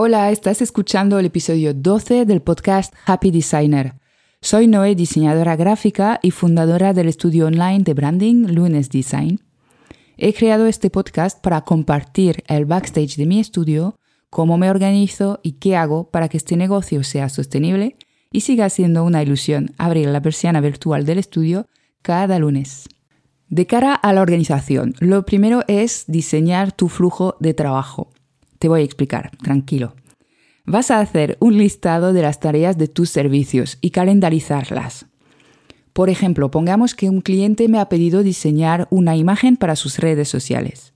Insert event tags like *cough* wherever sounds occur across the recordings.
Hola, estás escuchando el episodio 12 del podcast Happy Designer. Soy Noé, diseñadora gráfica y fundadora del estudio online de branding Lunes Design. He creado este podcast para compartir el backstage de mi estudio, cómo me organizo y qué hago para que este negocio sea sostenible y siga siendo una ilusión abrir la persiana virtual del estudio cada lunes. De cara a la organización, lo primero es diseñar tu flujo de trabajo. Te voy a explicar, tranquilo. Vas a hacer un listado de las tareas de tus servicios y calendarizarlas. Por ejemplo, pongamos que un cliente me ha pedido diseñar una imagen para sus redes sociales.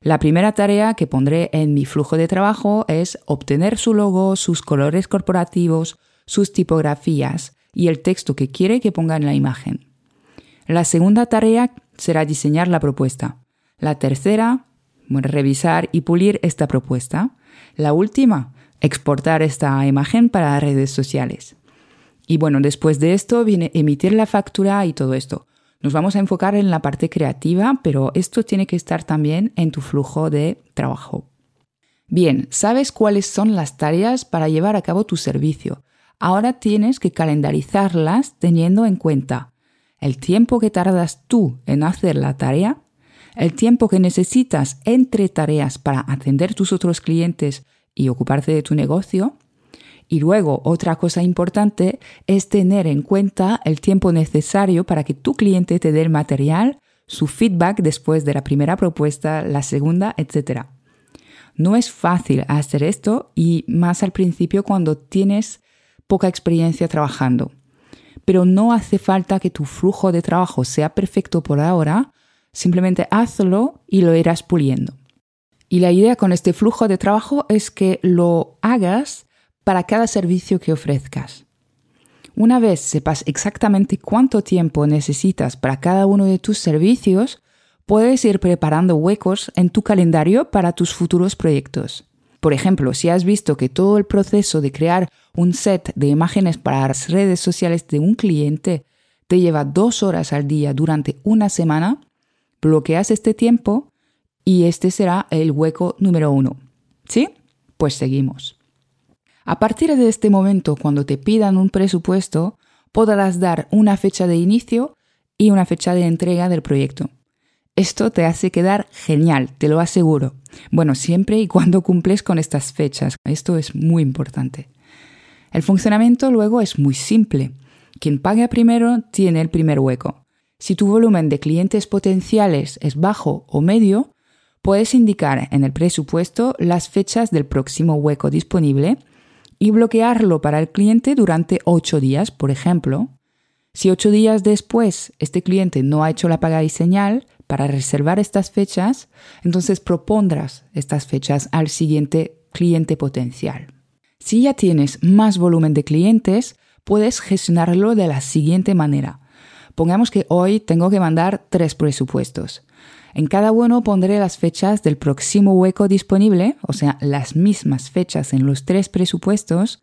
La primera tarea que pondré en mi flujo de trabajo es obtener su logo, sus colores corporativos, sus tipografías y el texto que quiere que ponga en la imagen. La segunda tarea será diseñar la propuesta. La tercera, revisar y pulir esta propuesta. La última, exportar esta imagen para redes sociales. Y bueno, después de esto viene emitir la factura y todo esto. Nos vamos a enfocar en la parte creativa, pero esto tiene que estar también en tu flujo de trabajo. Bien, sabes cuáles son las tareas para llevar a cabo tu servicio. Ahora tienes que calendarizarlas teniendo en cuenta el tiempo que tardas tú en hacer la tarea, el tiempo que necesitas entre tareas para atender tus otros clientes y ocuparte de tu negocio. Y luego, otra cosa importante es tener en cuenta el tiempo necesario para que tu cliente te dé el material, su feedback después de la primera propuesta, la segunda, etc. No es fácil hacer esto y más al principio cuando tienes poca experiencia trabajando pero no hace falta que tu flujo de trabajo sea perfecto por ahora, simplemente hazlo y lo irás puliendo. Y la idea con este flujo de trabajo es que lo hagas para cada servicio que ofrezcas. Una vez sepas exactamente cuánto tiempo necesitas para cada uno de tus servicios, puedes ir preparando huecos en tu calendario para tus futuros proyectos. Por ejemplo, si has visto que todo el proceso de crear un set de imágenes para las redes sociales de un cliente te lleva dos horas al día durante una semana, bloqueas este tiempo y este será el hueco número uno. ¿Sí? Pues seguimos. A partir de este momento, cuando te pidan un presupuesto, podrás dar una fecha de inicio y una fecha de entrega del proyecto. Esto te hace quedar genial, te lo aseguro. Bueno, siempre y cuando cumples con estas fechas. Esto es muy importante. El funcionamiento luego es muy simple. Quien paga primero tiene el primer hueco. Si tu volumen de clientes potenciales es bajo o medio, puedes indicar en el presupuesto las fechas del próximo hueco disponible y bloquearlo para el cliente durante 8 días, por ejemplo. Si 8 días después este cliente no ha hecho la paga y señal, para reservar estas fechas, entonces propondrás estas fechas al siguiente cliente potencial. Si ya tienes más volumen de clientes, puedes gestionarlo de la siguiente manera. Pongamos que hoy tengo que mandar tres presupuestos. En cada uno pondré las fechas del próximo hueco disponible, o sea, las mismas fechas en los tres presupuestos,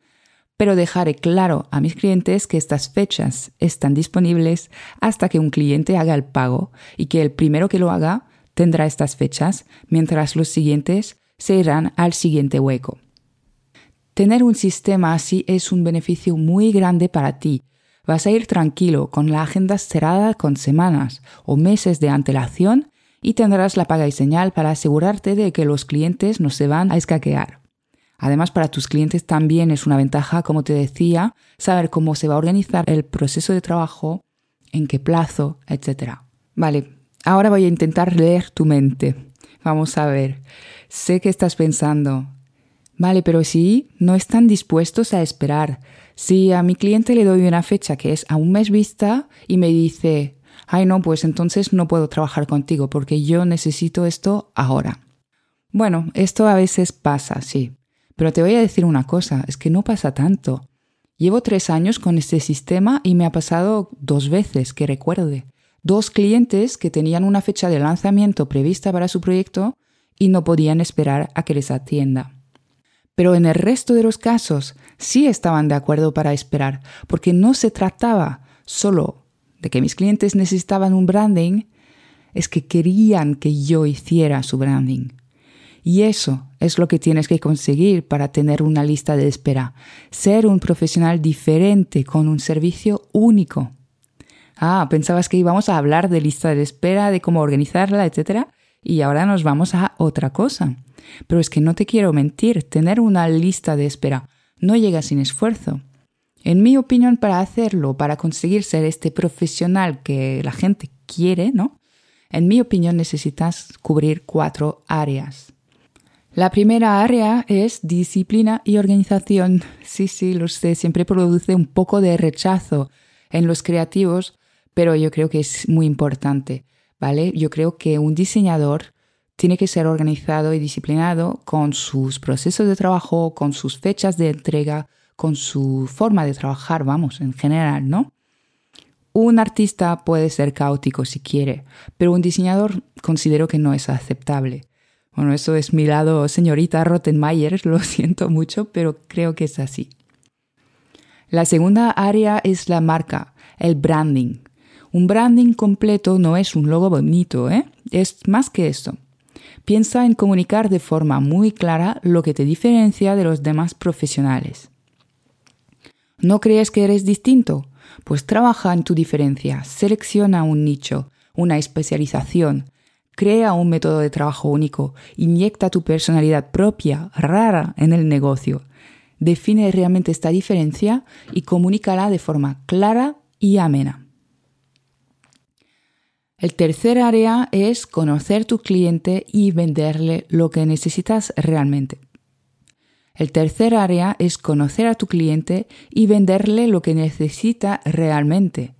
pero dejaré claro a mis clientes que estas fechas están disponibles hasta que un cliente haga el pago y que el primero que lo haga tendrá estas fechas, mientras los siguientes se irán al siguiente hueco. Tener un sistema así es un beneficio muy grande para ti. Vas a ir tranquilo, con la agenda cerrada con semanas o meses de antelación y tendrás la paga y señal para asegurarte de que los clientes no se van a escaquear. Además, para tus clientes también es una ventaja, como te decía, saber cómo se va a organizar el proceso de trabajo, en qué plazo, etc. Vale, ahora voy a intentar leer tu mente. Vamos a ver. Sé que estás pensando, vale, pero si no están dispuestos a esperar, si a mi cliente le doy una fecha que es a un mes vista y me dice, ay no, pues entonces no puedo trabajar contigo porque yo necesito esto ahora. Bueno, esto a veces pasa, sí. Pero te voy a decir una cosa, es que no pasa tanto. Llevo tres años con este sistema y me ha pasado dos veces, que recuerde. Dos clientes que tenían una fecha de lanzamiento prevista para su proyecto y no podían esperar a que les atienda. Pero en el resto de los casos sí estaban de acuerdo para esperar, porque no se trataba solo de que mis clientes necesitaban un branding, es que querían que yo hiciera su branding. Y eso es lo que tienes que conseguir para tener una lista de espera. Ser un profesional diferente con un servicio único. Ah, pensabas que íbamos a hablar de lista de espera, de cómo organizarla, etc. Y ahora nos vamos a otra cosa. Pero es que no te quiero mentir, tener una lista de espera no llega sin esfuerzo. En mi opinión, para hacerlo, para conseguir ser este profesional que la gente quiere, ¿no? En mi opinión necesitas cubrir cuatro áreas. La primera área es disciplina y organización. Sí, sí, lo sé, siempre produce un poco de rechazo en los creativos, pero yo creo que es muy importante, ¿vale? Yo creo que un diseñador tiene que ser organizado y disciplinado con sus procesos de trabajo, con sus fechas de entrega, con su forma de trabajar, vamos, en general, ¿no? Un artista puede ser caótico si quiere, pero un diseñador considero que no es aceptable. Bueno, eso es mi lado señorita Rottenmeier, *laughs* lo siento mucho, pero creo que es así. La segunda área es la marca, el branding. Un branding completo no es un logo bonito, ¿eh? es más que esto. Piensa en comunicar de forma muy clara lo que te diferencia de los demás profesionales. ¿No crees que eres distinto? Pues trabaja en tu diferencia, selecciona un nicho, una especialización, Crea un método de trabajo único, inyecta tu personalidad propia, rara, en el negocio. Define realmente esta diferencia y comunícala de forma clara y amena. El tercer área es conocer tu cliente y venderle lo que necesitas realmente. El tercer área es conocer a tu cliente y venderle lo que necesita realmente.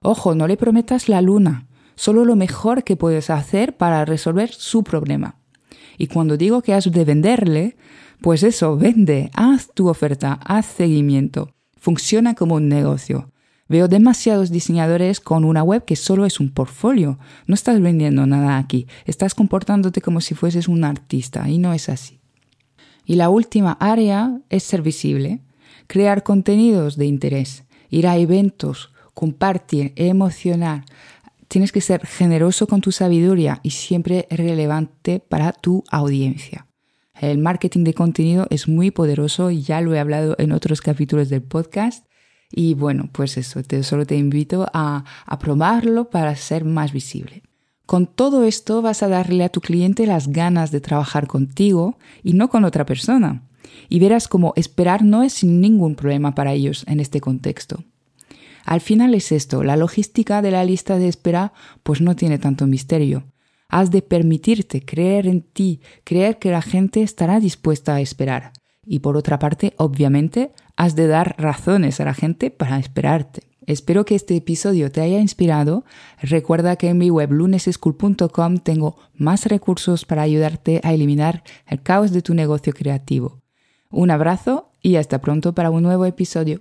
Ojo, no le prometas la luna solo lo mejor que puedes hacer para resolver su problema. Y cuando digo que has de venderle, pues eso, vende, haz tu oferta, haz seguimiento. Funciona como un negocio. Veo demasiados diseñadores con una web que solo es un portfolio. No estás vendiendo nada aquí, estás comportándote como si fueses un artista y no es así. Y la última área es ser visible, crear contenidos de interés, ir a eventos, compartir, emocionar, Tienes que ser generoso con tu sabiduría y siempre relevante para tu audiencia. El marketing de contenido es muy poderoso, ya lo he hablado en otros capítulos del podcast. Y bueno, pues eso, te, solo te invito a, a probarlo para ser más visible. Con todo esto vas a darle a tu cliente las ganas de trabajar contigo y no con otra persona. Y verás como esperar no es ningún problema para ellos en este contexto. Al final es esto, la logística de la lista de espera pues no tiene tanto misterio. Has de permitirte creer en ti, creer que la gente estará dispuesta a esperar. Y por otra parte, obviamente, has de dar razones a la gente para esperarte. Espero que este episodio te haya inspirado. Recuerda que en mi web luneseschool.com tengo más recursos para ayudarte a eliminar el caos de tu negocio creativo. Un abrazo y hasta pronto para un nuevo episodio.